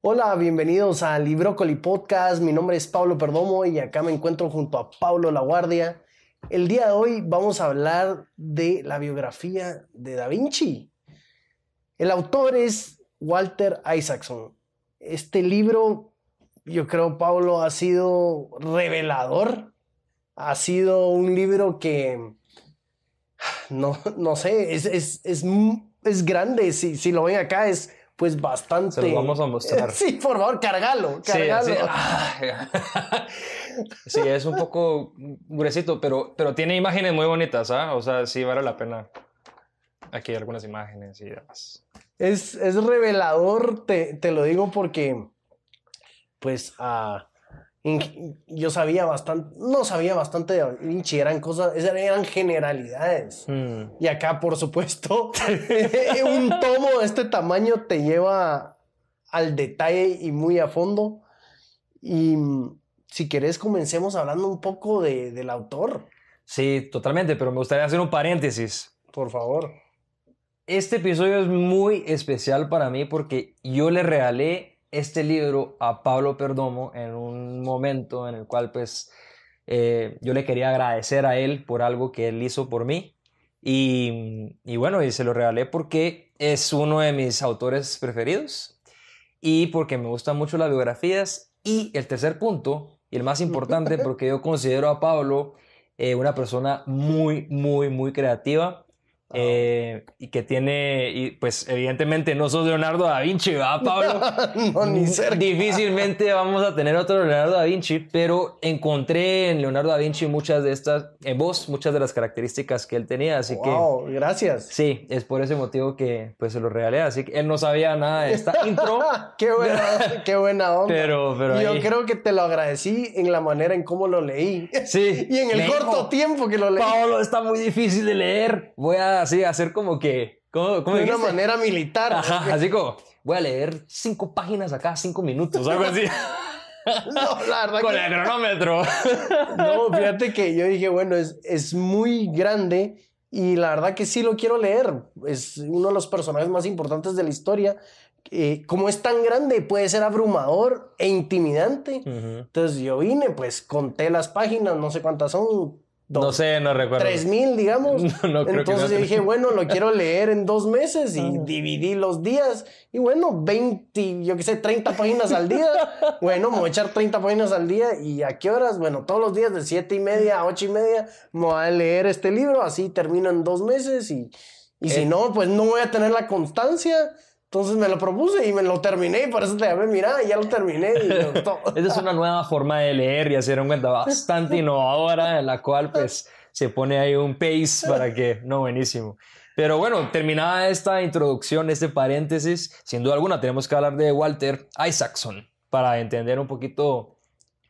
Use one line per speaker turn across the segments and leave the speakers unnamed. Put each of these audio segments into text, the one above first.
Hola, bienvenidos a Librócoli Podcast. Mi nombre es Pablo Perdomo y acá me encuentro junto a Pablo La Guardia. El día de hoy vamos a hablar de la biografía de Da Vinci. El autor es Walter Isaacson. Este libro, yo creo, Pablo, ha sido revelador. Ha sido un libro que, no, no sé, es, es, es, es grande. Si, si lo ven acá, es pues bastante.
Se lo vamos a mostrar.
Sí, por favor, cargalo, cargalo.
Sí, sí. sí, es un poco gruesito, pero, pero tiene imágenes muy bonitas, ¿ah? O sea, sí vale la pena. Aquí hay algunas imágenes y demás.
Es, es revelador, te, te, lo digo porque, pues, uh, yo sabía bastante, no sabía bastante de Vinci, eran cosas, eran generalidades. Mm. Y acá, por supuesto, un tomo de este tamaño te lleva al detalle y muy a fondo. Y si querés, comencemos hablando un poco de, del autor.
Sí, totalmente, pero me gustaría hacer un paréntesis.
Por favor.
Este episodio es muy especial para mí porque yo le regalé este libro a Pablo Perdomo en un momento en el cual pues eh, yo le quería agradecer a él por algo que él hizo por mí. Y, y, bueno, y se lo regalé porque es uno de mis autores preferidos y porque me gustan mucho las biografías. Y el tercer punto y el más importante porque yo considero a Pablo eh, una persona muy, muy, muy creativa eh, y que tiene, y pues evidentemente no sos Leonardo da Vinci, ¿verdad, Pablo?
no, ni cerca.
Difícilmente vamos a tener otro Leonardo da Vinci, pero encontré en Leonardo da Vinci muchas de estas, en vos, muchas de las características que él tenía, así
wow, que... gracias.
Sí, es por ese motivo que pues se lo regalé, así que él no sabía nada de esta intro.
qué, buena, qué buena onda.
Pero, pero
Yo creo que te lo agradecí en la manera en cómo lo leí.
Sí.
y en el corto tiempo que lo leí.
Pablo, está muy difícil de leer. Voy a así hacer como que... ¿cómo, cómo
de una manera militar.
Ajá, así como, voy a leer cinco páginas acá, cinco minutos, algo así.
No, la verdad
Con el cronómetro.
No, fíjate que yo dije, bueno, es, es muy grande y la verdad que sí lo quiero leer. Es uno de los personajes más importantes de la historia. Eh, como es tan grande, puede ser abrumador e intimidante. Entonces yo vine, pues conté las páginas, no sé cuántas son,
no sé, no recuerdo.
3000, digamos.
No, no creo
Entonces
que
dije, bueno, lo quiero leer en dos meses y dividí los días. Y bueno, 20, yo qué sé, 30 páginas al día. Bueno, me voy a echar 30 páginas al día. ¿Y a qué horas? Bueno, todos los días de 7 y media a 8 y media me voy a leer este libro. Así termino en dos meses. Y, y si no, pues no voy a tener la constancia. Entonces me lo propuse y me lo terminé y por eso te llamé, mira, ya lo terminé. Y
Esta es una nueva forma de leer y hacer un cuenta bastante innovadora en la cual pues se pone ahí un pace para que, no, buenísimo. Pero bueno, terminada esta introducción, este paréntesis, sin duda alguna tenemos que hablar de Walter Isaacson para entender un poquito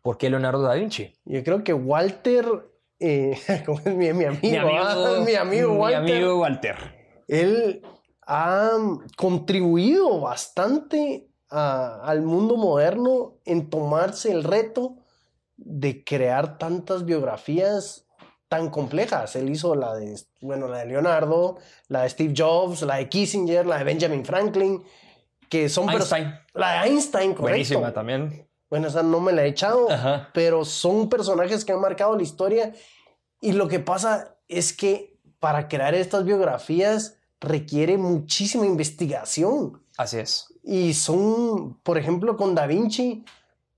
por qué Leonardo da Vinci.
Yo creo que Walter, eh, como es mi, mi, amigo,
mi amigo,
¿ah? mi amigo Walter.
Mi amigo Walter.
Él ha contribuido bastante a, al mundo moderno en tomarse el reto de crear tantas biografías tan complejas. Él hizo la de, bueno, la de Leonardo, la de Steve Jobs, la de Kissinger, la de Benjamin Franklin, que son...
Einstein.
La de Einstein, correcto.
Buenísima también.
Bueno, esa no me la he echado,
Ajá.
pero son personajes que han marcado la historia y lo que pasa es que para crear estas biografías requiere muchísima investigación.
Así es.
Y son, por ejemplo, con Da Vinci,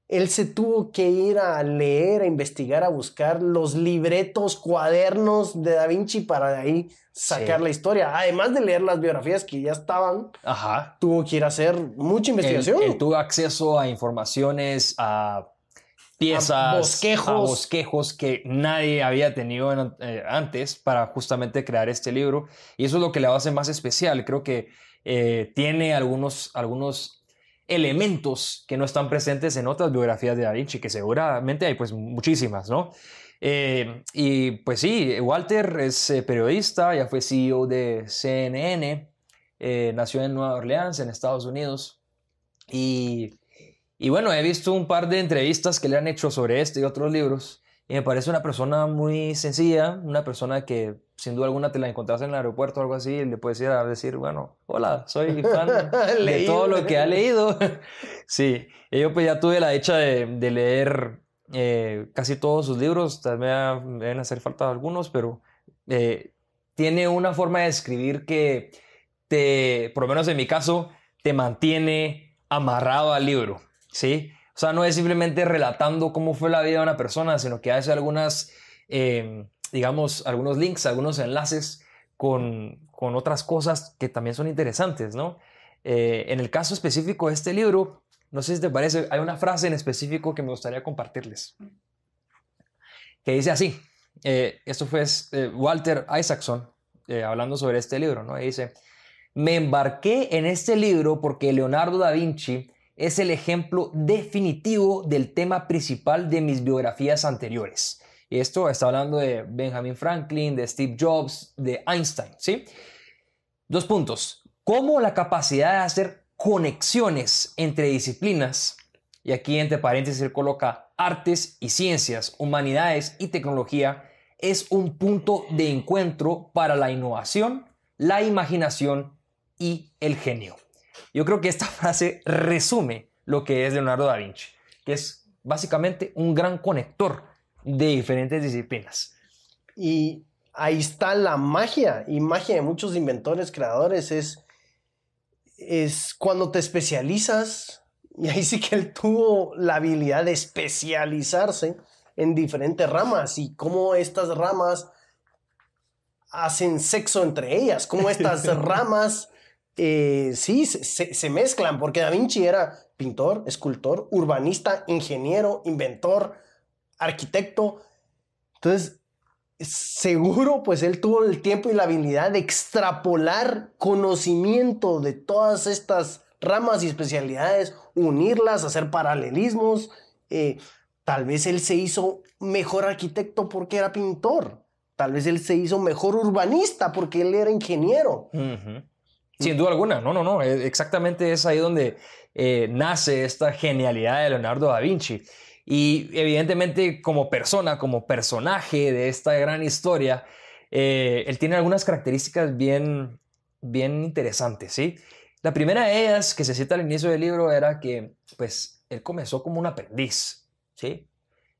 él se tuvo que ir a leer, a investigar, a buscar los libretos, cuadernos de Da Vinci para de ahí sacar
Sí.
la historia. Además de leer las biografías que ya estaban,
Ajá.
tuvo que ir a hacer mucha
Él,
investigación.
él tuvo acceso a informaciones, a piezas,
A bosquejos.
a bosquejos que nadie había tenido en- eh, antes para justamente crear este libro. Y eso es lo que le hace más especial. Creo que eh, tiene algunos, algunos elementos que no están presentes en otras biografías de Da Vinci, que seguramente hay pues muchísimas, ¿no? Eh, y pues sí, Walter es eh, periodista, ya fue CEO de CNN, eh, nació en Nueva Orleans, en Estados Unidos. Y, y bueno, he visto un par de entrevistas que le han hecho sobre este y otros libros. Y me parece una persona muy sencilla, una persona que sin duda alguna te la encontrás en el aeropuerto o algo así y le puedes ir a decir, bueno, hola, soy fan de todo lo que ha leído. sí, y yo pues ya tuve la dicha de, de leer eh, casi todos sus libros, también deben hacer falta algunos, pero eh, tiene una forma de escribir que te, por lo menos en mi caso, te mantiene amarrado al libro, ¿sí? O sea, no es simplemente relatando cómo fue la vida de una persona, sino que hace algunas, em, digamos, algunos links, algunos enlaces con, con, otras cosas que también son interesantes, ¿no? Eh, en el caso específico de este libro, no sé si te parece, hay una frase en específico que me gustaría compartirles, que dice así, eh, esto fue eh, Walter Isaacson hablando sobre este libro, ¿no? Y dice, me embarqué en este libro porque Leonardo da Vinci es el ejemplo definitivo del tema principal de mis biografías anteriores. Esto está hablando de Benjamin Franklin, de Steve Jobs, de Einstein, ¿sí? Dos puntos. Cómo la capacidad de hacer conexiones entre disciplinas, y aquí entre paréntesis se coloca artes y ciencias, humanidades y tecnología, es un punto de encuentro para la innovación, la imaginación y el genio. Yo creo que esta frase resume lo que es Leonardo da Vinci, que es básicamente un gran conector de diferentes disciplinas.
Y ahí está la magia, y magia de muchos inventores, creadores, es, es cuando te especializas, y ahí sí que él tuvo la habilidad de especializarse en diferentes ramas y cómo estas ramas hacen sexo entre ellas, cómo estas ramas eh, sí, se, mezclan, porque Da Vinci era pintor, escultor, urbanista, ingeniero, inventor, arquitecto. Entonces, seguro, pues él tuvo el tiempo y la habilidad de extrapolar conocimiento de todas estas ramas y especialidades, unirlas, hacer paralelismos. Eh, tal vez él se hizo mejor arquitecto porque era pintor. Tal vez él se hizo mejor urbanista porque él era ingeniero.
Sin duda alguna, no, no, no, e, exactamente es ahí donde eh, nace esta genialidad de Leonardo da Vinci. Y evidentemente como persona, como personaje de esta gran historia, eh, él tiene algunas características bien, bien interesantes, ¿sí? La primera de ellas, que se cita al inicio del libro, era que, pues, él comenzó como un aprendiz, ¿sí?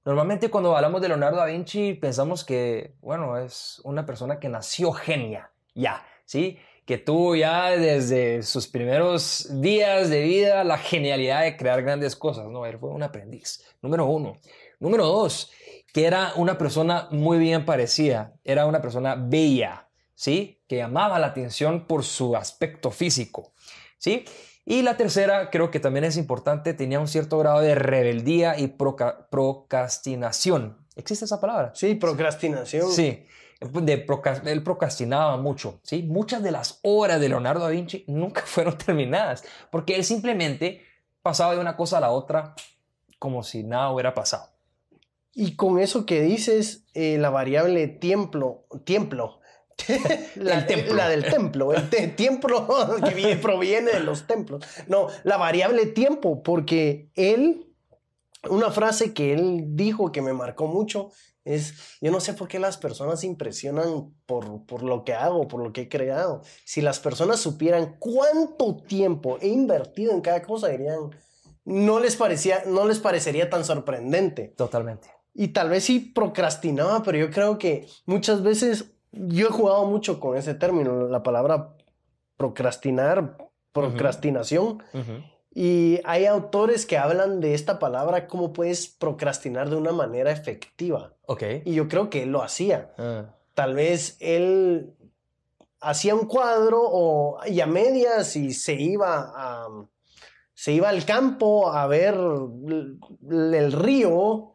Normalmente cuando hablamos de Leonardo da Vinci pensamos que, bueno, es una persona que nació genia, ya, ¿sí? Que tuvo ya desde sus primeros días de vida la genialidad de crear grandes cosas, ¿no? Él fue un aprendiz, número uno. Número dos, que era una persona muy bien parecida, era una persona bella, ¿sí? Que llamaba la atención por su aspecto físico, ¿sí? Y la tercera, creo que también es importante, tenía un cierto grado de rebeldía y procrastinación. ¿Existe esa palabra?
Sí, procrastinación.
Sí de él procrastinaba mucho, ¿sí? Muchas de las obras de Leonardo da Vinci nunca fueron terminadas, porque él simplemente pasaba de una cosa a la otra como si nada hubiera pasado.
Y con eso que dices, eh, la variable tiempo, tiempo, la, templo. la, del templo, el templo que proviene de los templos. No, la variable tiempo, porque él, una frase que él dijo que me marcó mucho, es, yo no sé por qué las personas se impresionan por, por lo que hago, por lo que he creado. Si las personas supieran cuánto tiempo he invertido en cada cosa, dirían, no les, parecía, no les parecería tan sorprendente.
Totalmente.
Y tal vez sí procrastinaba, pero yo creo que muchas veces yo he jugado mucho con ese término, la palabra procrastinar, procrastinación. Y hay autores que hablan de esta palabra, cómo puedes procrastinar de una manera efectiva.
Ok.
Y yo creo que él lo hacía. Ah. Tal vez él hacía un cuadro o, y a medias y se iba, a, se iba al campo a ver el río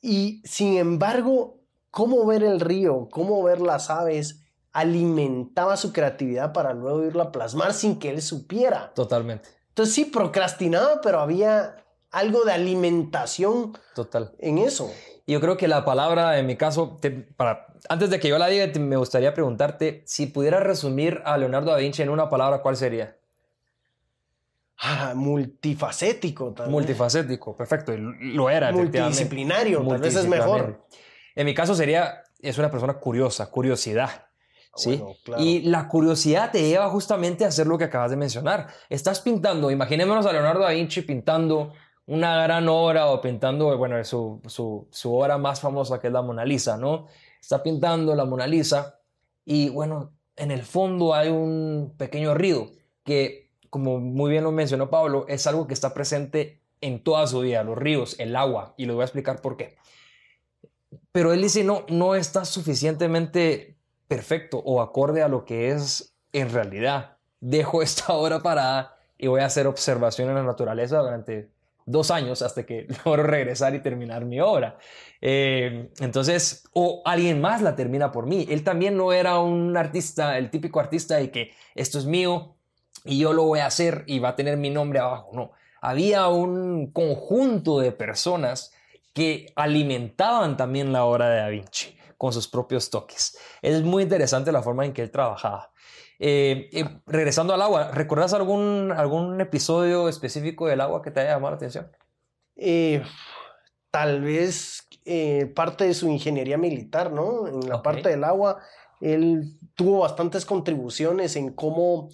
y sin embargo, cómo ver el río, cómo ver las aves, alimentaba su creatividad para luego irla a plasmar sin que él supiera.
Totalmente.
Entonces sí, procrastinaba, pero había algo de alimentación
Total.
en eso.
Yo creo que la palabra, en mi caso, para, antes de que yo la diga, me gustaría preguntarte, si pudieras resumir a Leonardo da Vinci en una palabra, ¿cuál sería?
ah, multifacético también.
Multifacético, perfecto. Lo era.
Multidisciplinario, tal vez es mejor.
En mi caso sería, es una persona curiosa, curiosidad. ¿Sí?
Bueno, claro.
Y la curiosidad te lleva justamente a hacer lo que acabas de mencionar. Estás pintando, imaginémonos a Leonardo da Vinci pintando una gran obra o pintando, bueno, su, su, su obra más famosa que es la Mona Lisa, ¿no? Está pintando la Mona Lisa y bueno, en el fondo hay un pequeño río que, como muy bien lo mencionó Pablo, es algo que está presente en toda su vida, los ríos, el agua, y les voy a explicar por qué. Pero él dice, no, no está suficientemente perfecto o acorde a lo que es en realidad. Dejo esta obra parada y voy a hacer observación en la naturaleza durante dos años hasta que logro regresar y terminar mi obra. Eh, entonces, o alguien más la termina por mí. Él también no era un artista, el típico artista de que esto es mío y yo lo voy a hacer y va a tener mi nombre abajo. No, había un conjunto de personas que alimentaban también la obra de Da Vinci con sus propios toques. Es muy interesante la forma en que él trabajaba. Eh, eh, regresando al agua, ¿recuerdas algún, algún episodio específico del agua que te haya llamado la atención?
Eh, tal vez eh, parte de su ingeniería militar, ¿no? En la parte del agua, él tuvo bastantes contribuciones en cómo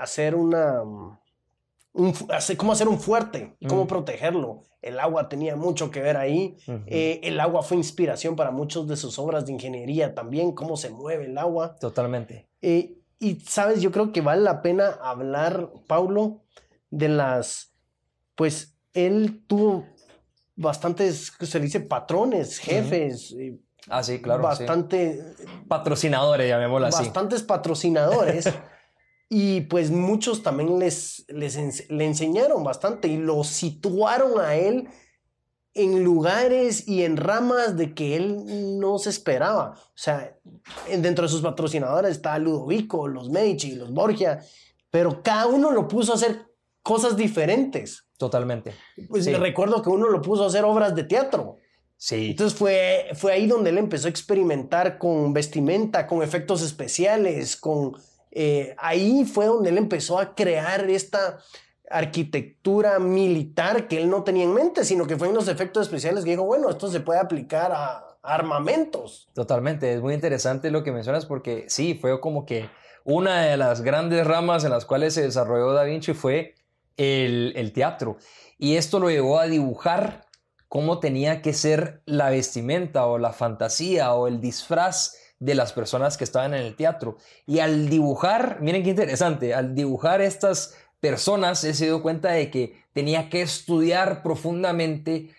hacer una... un fu- hacer- cómo hacer un fuerte, cómo
Mm.
protegerlo. El agua tenía mucho que ver ahí. Eh, el agua fue inspiración para muchas de sus obras de ingeniería también, cómo se mueve el agua.
Totalmente.
Eh, y sabes, yo creo que vale la pena hablar, Paulo, de las, pues él tuvo bastantes, ¿qué se dice? Patrones, jefes, eh,
Ah, sí, claro. sí.
bastante,
Patrocinadores, llamémoslo así.
bastantes patrocinadores. y pues muchos también les, les ens- le enseñaron bastante y lo situaron a él en lugares y en ramas de que él no se esperaba. O sea, en- dentro de sus patrocinadores está Ludovico, los Medici, los Borgia, pero cada uno lo puso a hacer cosas diferentes.
Totalmente.
Pues
Sí.
recuerdo que uno lo puso a hacer obras de teatro.
Sí.
Entonces fue, fue ahí donde él empezó a experimentar con vestimenta, con efectos especiales, con... eh, ahí fue donde él empezó a crear esta arquitectura militar que él no tenía en mente, sino que fue en los efectos especiales que dijo, bueno, esto se puede aplicar a armamentos.
Totalmente, es muy interesante lo que mencionas porque sí, fue como que una de las grandes ramas en las cuales se desarrolló Da Vinci fue el, el teatro. Y esto lo llevó a dibujar cómo tenía que ser la vestimenta o la fantasía o el disfraz de las personas que estaban en el teatro. Y al dibujar, miren qué interesante, al dibujar estas personas, él se dio cuenta de que tenía que estudiar profundamente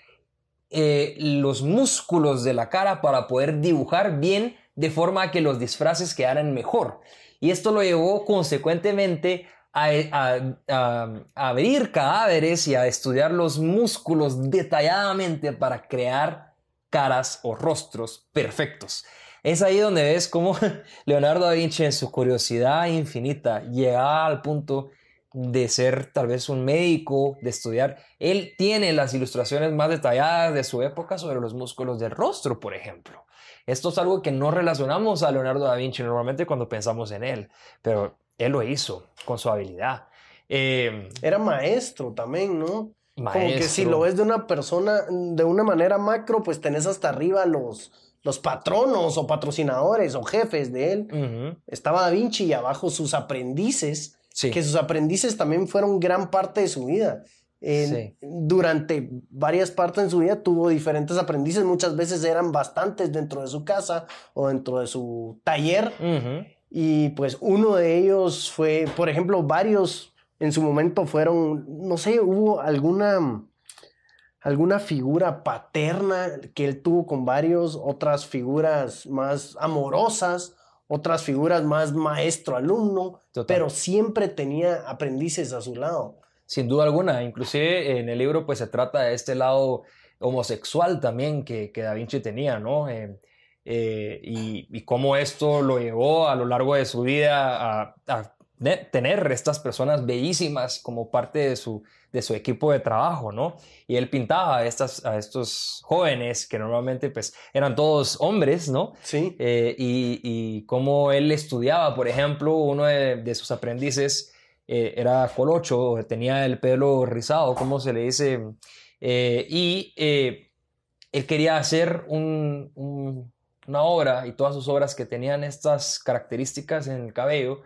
eh, los músculos de la cara para poder dibujar bien de forma que los disfraces quedaran mejor. Y esto lo llevó consecuentemente a abrir cadáveres y a estudiar los músculos detalladamente para crear caras o rostros perfectos. Es ahí donde ves cómo Leonardo da Vinci en su curiosidad infinita llegaba al punto de ser tal vez un médico, de estudiar. Él tiene las ilustraciones más detalladas de su época sobre los músculos del rostro, por ejemplo. Esto es algo que no relacionamos a Leonardo da Vinci normalmente cuando pensamos en él, pero él lo hizo con su habilidad. Eh,
Era maestro también, ¿no? Como que si
maestro.
lo ves de una persona, de una manera macro, pues tenés hasta arriba los, los patronos o patrocinadores o jefes de él. Estaba Da Vinci y abajo sus aprendices,
Sí,
que sus aprendices también fueron gran parte de su vida. Durante varias partes de su vida tuvo diferentes aprendices, muchas veces eran bastantes dentro de su casa o dentro de su taller. Y pues uno de ellos fue, por ejemplo, varios en su momento fueron, no sé, hubo alguna, alguna figura paterna que él tuvo con varios, otras figuras más amorosas, otras figuras más maestro-alumno, pero siempre tenía aprendices a su lado.
Sin duda alguna, inclusive en el libro pues se trata de este lado homosexual también que, que Da Vinci tenía, ¿no? Eh, eh, y, y cómo esto lo llevó a lo largo de su vida a, a ne- tener estas personas bellísimas como parte de su, de su equipo de trabajo, ¿no? Y él pintaba a, estas, a estos jóvenes que normalmente pues eran todos hombres, ¿no?
Sí,
Eh, y, y cómo él estudiaba, por ejemplo, uno de, de sus aprendices eh, era colocho, tenía el pelo rizado, como se le dice, eh, y él quería hacer una obra y todas sus obras que tenían estas características en el cabello,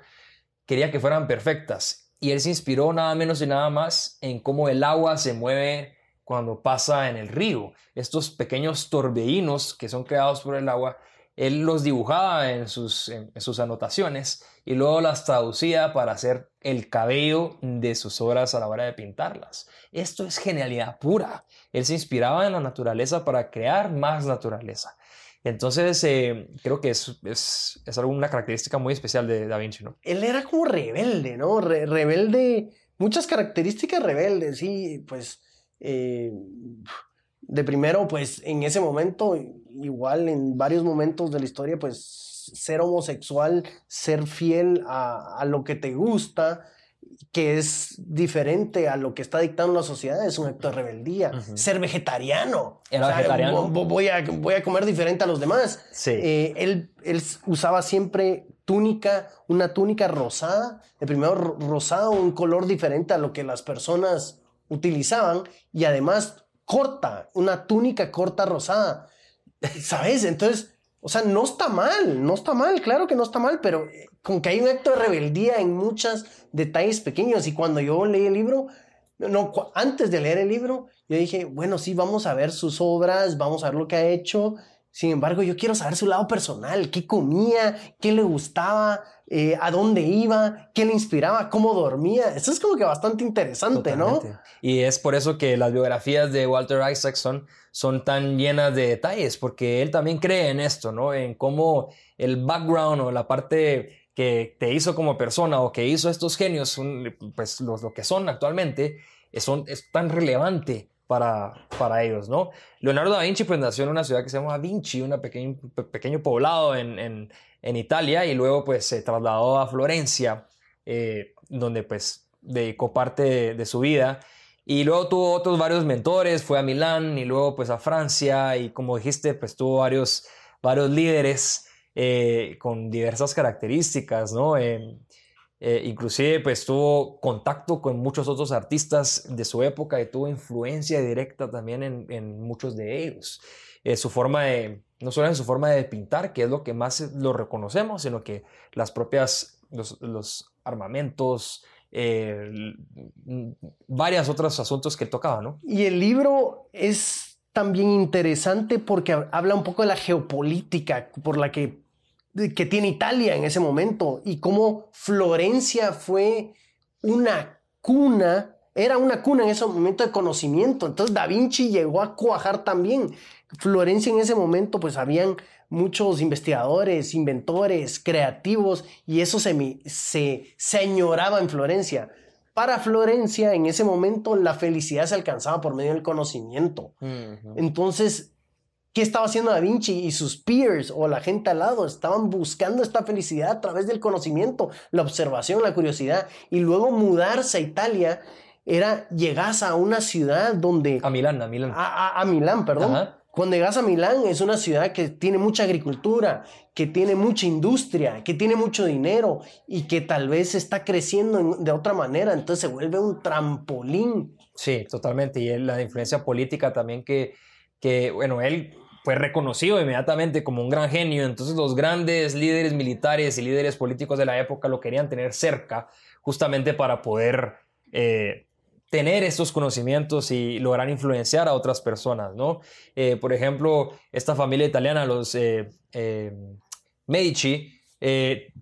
quería que fueran perfectas. Y él se inspiró nada menos y nada más en cómo el agua se mueve cuando pasa en el río. Estos pequeños torbellinos que son creados por el agua, él los dibujaba en sus, en, sus anotaciones y luego las traducía para hacer el cabello de sus obras a la hora de pintarlas. Esto es genialidad pura. Él se inspiraba en la naturaleza para crear más naturaleza. Entonces, eh, creo que es, es, es, una característica muy especial de Da Vinci, ¿no?
Él era como rebelde, ¿no? rebelde, muchas características rebeldes, sí, pues eh, de primero, pues en ese momento, igual en varios momentos de la historia, pues ser homosexual, ser fiel a, lo que te gusta, que es diferente a lo que está dictando la sociedad, es un acto de rebeldía. Ser vegetariano.
Era vegetariano.
Voy a, voy a comer diferente a los demás. Eh, él, él usaba siempre túnica, una túnica rosada, de primero rosado, un color diferente a lo que las personas utilizaban y además corta, una túnica corta rosada. ¿Sabes? Entonces, o sea, no está mal, no está mal, claro que no está mal, pero eh, como que hay un acto de rebeldía en muchos detalles pequeños. Y cuando yo leí el libro, no, antes de leer el libro, yo dije, bueno, sí, vamos a ver sus obras, vamos a ver lo que ha hecho. Sin embargo, yo quiero saber su lado personal, qué comía, qué le gustaba, eh, a dónde iba, qué le inspiraba, cómo dormía. Eso es como que bastante interesante, ¿no?
Y es por eso que las biografías de Walter Isaacson son tan llenas de detalles, porque él también cree en esto, ¿no? En cómo el background o la parte que te hizo como persona o que hizo estos genios, pues lo que son actualmente, es tan relevante para, para ellos, ¿no? Leonardo da Vinci pues nació en una ciudad que se llama Vinci, un pequeño, pequeño poblado en en Italia y luego pues se trasladó a Florencia, eh, donde pues dedicó parte de, su vida. Y luego tuvo otros varios mentores, fue a Milán y luego pues a Francia y como dijiste pues tuvo varios, varios líderes eh, con diversas características, ¿no? Eh, inclusive pues tuvo contacto con muchos otros artistas de su época y tuvo influencia directa también en, en muchos de ellos. su forma de, no solo en su forma de pintar, que es lo que más lo reconocemos, sino que las propias, los, armamentos, eh, varios otros asuntos que tocaba, ¿no?
Y el libro es también interesante porque habla un poco de la geopolítica por la que, que tiene Italia en ese momento y cómo Florencia fue una cuna era una cuna en ese momento de conocimiento. Entonces Da Vinci llegó a cuajar también. Florencia en ese momento pues habían muchos investigadores, inventores, creativos y eso se, se, señoraba en Florencia. Para Florencia en ese momento la felicidad se alcanzaba por medio del conocimiento. Entonces, ¿qué estaba haciendo Da Vinci y sus peers o la gente al lado? Estaban buscando esta felicidad a través del conocimiento, la observación, la curiosidad y luego mudarse a Italia era llegas a una ciudad donde...
A Milán, a Milán.
A, Milán, perdón. Cuando llegas a Milán es una ciudad que tiene mucha agricultura, que tiene mucha industria, que tiene mucho dinero y que tal vez está creciendo de otra manera, entonces se vuelve un trampolín.
Sí, totalmente. Y la influencia política también que, que, bueno, él fue reconocido inmediatamente como un gran genio, entonces los grandes líderes militares y líderes políticos de la época lo querían tener cerca justamente para poder eh, tener estos conocimientos y lograr influenciar a otras personas, ¿no? Eh, por ejemplo, esta familia italiana, los eh, Medici,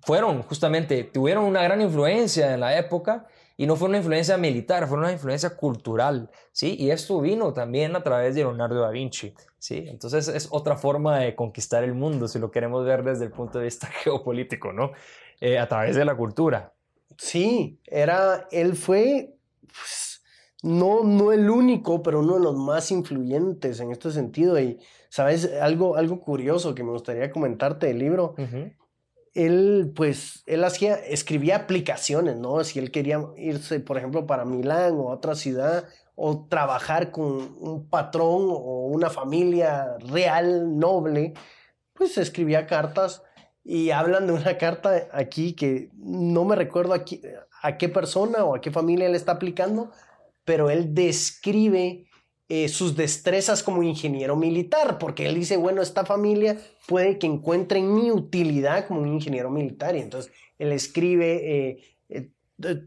fueron justamente, tuvieron una gran influencia en la época y no fue una influencia militar, fue una influencia cultural, ¿sí? Y esto vino también a través de Leonardo da Vinci, ¿sí? Entonces es otra forma de conquistar el mundo, si lo queremos ver desde el punto de vista geopolítico, ¿no? a través de la cultura.
Sí, era, él fue... Pues, no, no el único, pero uno de los más influyentes en este sentido. Y, ¿sabes? Algo, algo curioso que me gustaría comentarte del libro. Él, pues, él hacía, escribía aplicaciones, ¿no? Si él quería irse, por ejemplo, para Milán o otra ciudad, o trabajar con un patrón o una familia real, noble, pues escribía cartas y hablan de una carta aquí que no me recuerdo a qué persona o a qué familia le está aplicando, pero él describe eh, sus destrezas como ingeniero militar, porque él dice, bueno, esta familia puede que encuentre mi utilidad como un ingeniero militar, y entonces él escribe eh, eh,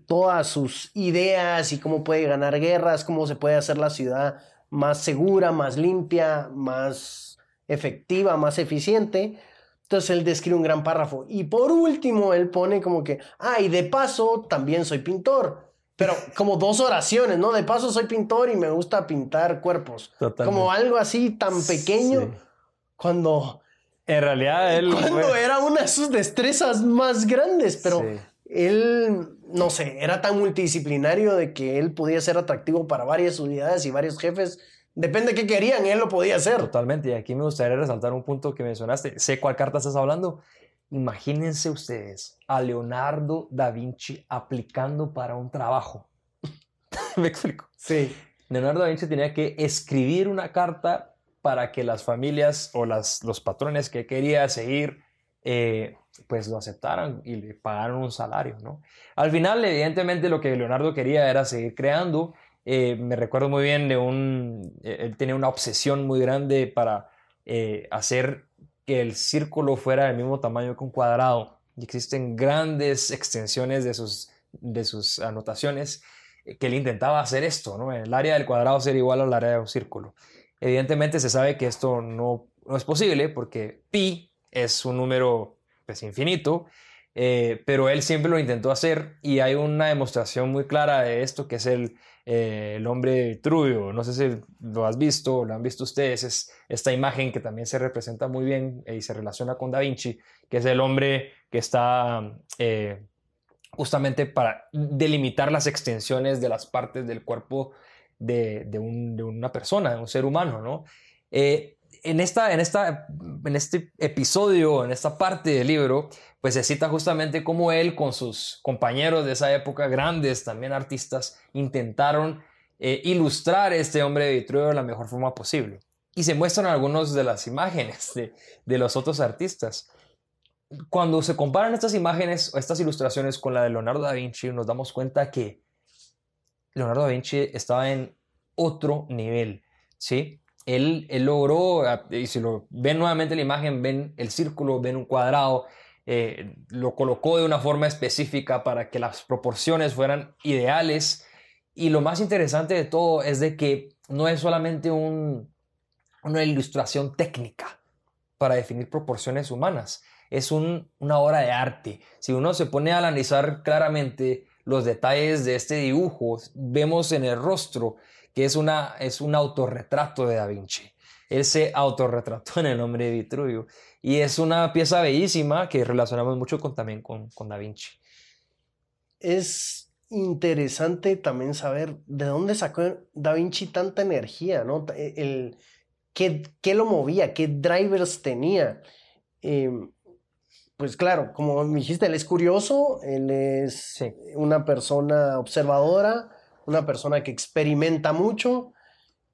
todas sus ideas y cómo puede ganar guerras, cómo se puede hacer la ciudad más segura, más limpia, más efectiva, más eficiente. Entonces él describe un gran párrafo. Y por último, él pone como que, ah, de paso, también soy pintor. Pero como dos oraciones, ¿no? De paso soy pintor y me gusta pintar cuerpos. Como algo así tan pequeño cuando...
En realidad él...
Cuando era una de sus destrezas más grandes, pero él, no sé, era tan multidisciplinario de que él podía ser atractivo para varias unidades y varios jefes. Depende de qué querían, él lo podía hacer.
Totalmente. Y aquí me gustaría resaltar un punto que mencionaste. Sé cuál carta estás hablando. Imagínense ustedes a Leonardo da Vinci aplicando para un trabajo. ¿Me explico?
Sí.
Leonardo da Vinci tenía que escribir una carta para que las familias o las, los patrones que quería seguir eh, pues lo aceptaran y le pagaran un salario, ¿no? Al final, evidentemente, lo que Leonardo quería era seguir creando. Eh, me recuerdo muy bien de un... Eh, él tenía una obsesión muy grande para hacer el círculo fuera del mismo tamaño que un cuadrado. Y existen grandes extensiones de sus, de sus anotaciones eh, que él intentaba hacer esto, ¿no? El área del cuadrado ser igual al área de un círculo. Evidentemente se sabe que esto no, no es posible porque pi es un número pues, infinito, eh, pero él siempre lo intentó hacer y hay una demostración muy clara de esto que es el, eh, el hombre Vitruvio. No sé si lo has visto lo han visto ustedes. Es esta imagen que también se representa muy bien eh, y se relaciona con Da Vinci, que es el hombre que está eh, justamente para delimitar las extensiones de las partes del cuerpo de, una persona, de un ser humano, ¿no? En, esta, en, esta, en este episodio, en esta parte del libro, pues se cita justamente cómo él con sus compañeros de esa época, grandes también artistas, intentaron eh, ilustrar este hombre de Vitruvio de la mejor forma posible. Y se muestran algunas de las imágenes de, de los otros artistas. Cuando se comparan estas imágenes o estas ilustraciones con la de Leonardo da Vinci, nos damos cuenta que Leonardo da Vinci estaba en otro nivel, ¿sí? Él, logró, ah, y si lo ven nuevamente la imagen, ven el círculo, ven un cuadrado, eh, lo colocó de una forma específica para que las proporciones fueran ideales. Y lo más interesante de todo es de que no es solamente un, una ilustración técnica para definir proporciones humanas, es una obra de arte. Si uno se pone a analizar claramente los detalles de este dibujo, vemos en el rostro que es, una, es un autorretrato de Da Vinci. Él se autorretrató en el nombre de Vitruvio. Y es una pieza bellísima que relacionamos mucho con, también con, con Da Vinci.
Es interesante también saber de dónde sacó Da Vinci tanta energía, ¿no? El, ¿qué, qué lo movía? ¿Qué drivers tenía? Em, pues claro, como me dijiste, él es curioso, él es una persona observadora, una persona que experimenta mucho.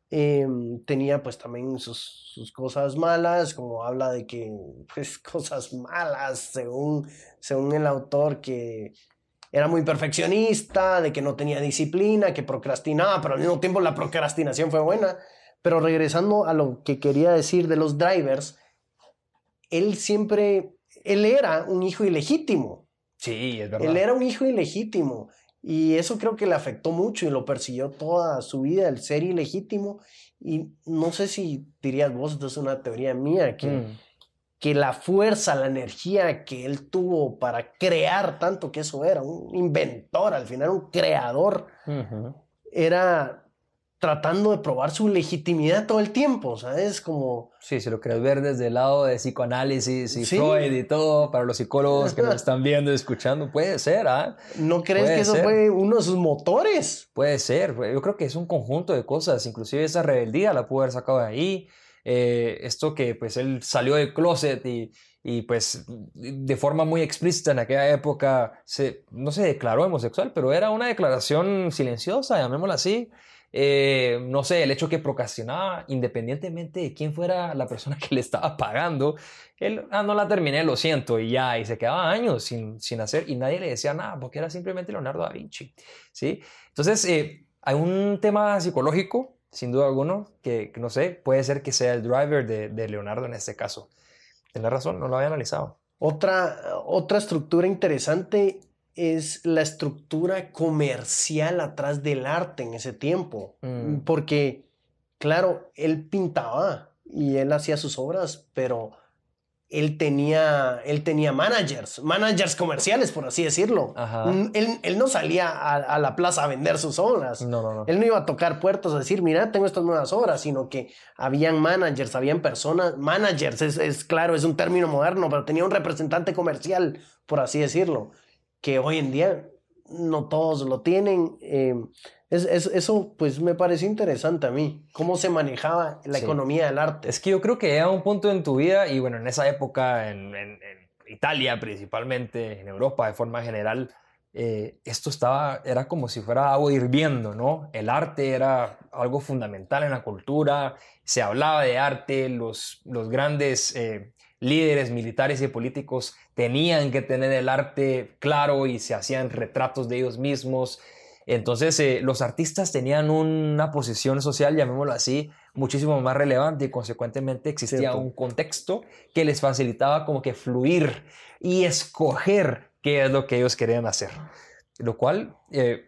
Em, tenía pues también sus, sus, cosas malas, como habla de que, pues cosas malas, según, según el autor, que era muy perfeccionista, de que no tenía disciplina, que procrastinaba, pero al mismo tiempo la procrastinación fue buena. Pero regresando a lo que quería decir de los drivers, él siempre, él era un hijo ilegítimo.
Sí, es verdad.
Él era un hijo ilegítimo. Y eso creo que le afectó mucho y lo persiguió toda su vida, el ser ilegítimo. Y no sé si dirías vos, esto es una teoría mía, que, mm. que la fuerza, la energía que él tuvo para crear tanto que eso era, un inventor, al final un creador, era tratando de probar su legitimidad todo el tiempo, ¿sabes? Como...
Sí, si lo quieres ver desde el lado de psicoanálisis y Freud y todo, para los psicólogos que nos están viendo y escuchando, puede ser, ¿ah?
¿No crees que eso fue uno de sus motores?
Puede ser, yo creo que es un conjunto de cosas, inclusive esa rebeldía la pudo haber sacado de ahí, eh, esto que pues él salió del closet y, y pues de forma muy explícita en aquella época se, no se declaró homosexual, pero era una declaración silenciosa, llamémosla así, eh, no sé, el hecho que procrastinaba, independientemente de quién fuera la persona que le estaba pagando, él, ah, no la terminé, lo siento, y ya, y se quedaba años sin, sin hacer, y nadie le decía nada, porque era simplemente Leonardo da Vinci, ¿sí? Entonces, eh, hay un tema psicológico, sin duda alguno, que, no sé, puede ser que sea el driver de, de Leonardo en este caso. Tienes razón, no lo había analizado.
Otra, otra estructura interesante es la estructura comercial atrás del arte en ese tiempo.
Mm.
Porque, claro, él pintaba y él hacía sus obras, pero él tenía, él tenía managers, managers comerciales, por así decirlo. Mm, Él, él no salía a, a la plaza a vender sus obras.
No, no, no.
Él no iba a tocar puertos a decir, mira, tengo estas nuevas obras, sino que habían managers, habían personas, managers, es, es claro, es un término moderno, pero tenía un representante comercial, por así decirlo, que hoy en día no todos lo tienen. eh, es, es- eso pues me parece interesante a mí, cómo se manejaba la
Sí.
economía del arte.
Es que yo creo que llega un punto en tu vida, y bueno, en esa época, en, en- en Italia principalmente, en Europa de forma general, eh, esto estaba, era como si fuera agua hirviendo, ¿no? El arte era algo fundamental en la cultura, se hablaba de arte, los, los grandes eh, líderes militares y políticos tenían que tener el arte claro y se hacían retratos de ellos mismos. Entonces, eh, los artistas tenían una posición social, llamémoslo así, muchísimo más relevante y consecuentemente existía
Cierto.
un contexto que les facilitaba como que fluir y escoger qué es lo que ellos querían hacer. Lo cual eh,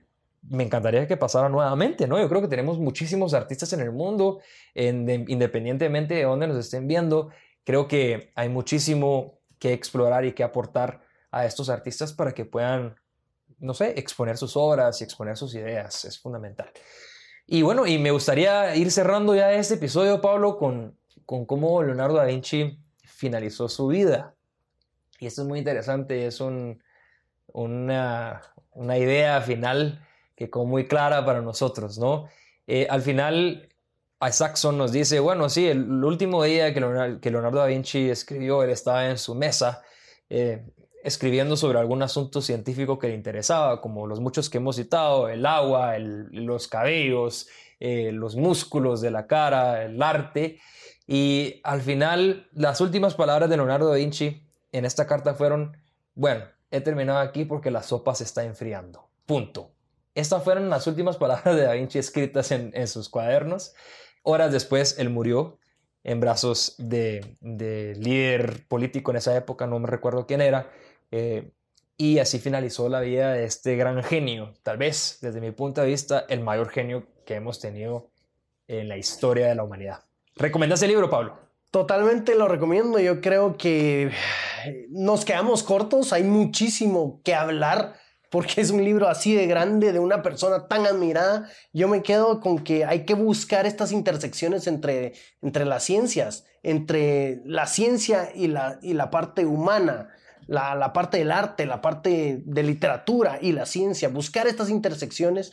me encantaría que pasara nuevamente, ¿no? Yo creo que tenemos muchísimos artistas en el mundo, en- de- independientemente de dónde nos estén viendo, creo que hay muchísimo que explorar y que aportar a estos artistas para que puedan, no sé, exponer sus obras y exponer sus ideas. Es fundamental. Y bueno, y me gustaría ir cerrando ya este episodio, Pablo, con, con cómo Leonardo da Vinci finalizó su vida. Y esto es muy interesante, es un, una, una idea final que como muy clara para nosotros, ¿no? Eh, al final, Isaacson nos dice, bueno, sí, el, último día que Leonardo, da Vinci escribió, él estaba en su mesa eh, escribiendo sobre algún asunto científico que le interesaba, como los muchos que hemos citado, el agua, los cabellos, eh, los músculos de la cara, el arte. Y al final, las últimas palabras de Leonardo da Vinci en esta carta fueron, bueno, he terminado aquí porque la sopa se está enfriando. Punto. Estas fueron las últimas palabras de Da Vinci escritas en sus cuadernos. Horas después, él murió en brazos de, de líder político en esa época, no me recuerdo quién era. eh, y así finalizó la vida de este gran genio, tal vez, desde mi punto de vista, el mayor genio que hemos tenido en la historia de la humanidad. ¿Recomiendas el libro, Pablo?
Totalmente lo recomiendo. Yo creo que nos quedamos cortos. Hay muchísimo que hablar porque es un libro así de grande de una persona tan admirada. Yo me quedo con que hay que buscar estas intersecciones entre, entre las ciencias, entre la ciencia y la, y la parte humana. La, la parte del arte, la parte de literatura y la ciencia, buscar estas intersecciones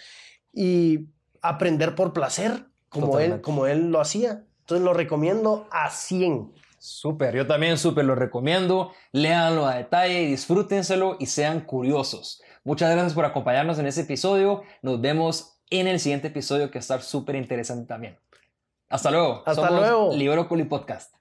y aprender por placer, como él, como él lo hacía. Entonces lo recomiendo a 100.
Súper, yo también súper lo recomiendo. Léanlo a detalle, disfrútenselo y sean curiosos. Muchas gracias por acompañarnos en este episodio. Nos vemos en el siguiente episodio que va a estar súper interesante también. Hasta luego.
Hasta
Somos
luego.
Librócoli Podcast.